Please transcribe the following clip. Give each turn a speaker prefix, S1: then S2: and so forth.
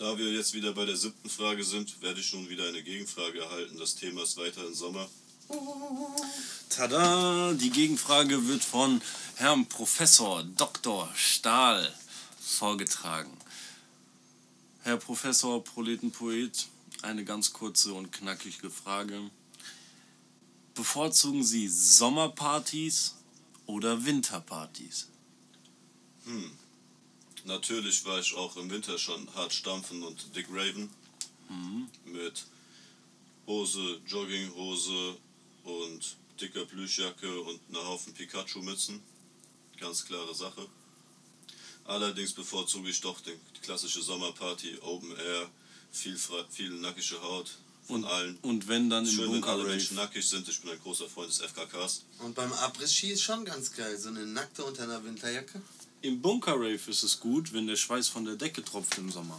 S1: Da wir jetzt wieder bei der siebten Frage sind, werde ich nun wieder eine Gegenfrage erhalten. Das Thema ist weiterhin Sommer.
S2: Tada! Die Gegenfrage wird von Herrn Professor Dr. Stahl vorgetragen. Herr Professor Proletenpoet, eine ganz kurze und knackige Frage. Bevorzugen Sie Sommerpartys oder Winterpartys?
S1: Hm. Natürlich war ich auch im Winter schon hart stampfen und Dick Raven.
S2: Mhm.
S1: Mit Hose, Jogginghose und dicker Plüschjacke und einer Haufen Pikachu-Mützen. Ganz klare Sache. Allerdings bevorzuge ich doch die klassische Sommerparty, Open Air, viel, viel nackige Haut von
S2: Und,
S1: allen.
S2: und wenn dann im
S1: Schön, wenn alle
S2: Bunker
S1: Menschen nackig sind. Ich bin ein großer Freund des FKKs.
S3: Und beim Abriss-Ski ist schon ganz geil. So eine nackte unter einer Winterjacke.
S2: Im Bunker Rave ist es gut, wenn der Schweiß von der Decke tropft im Sommer.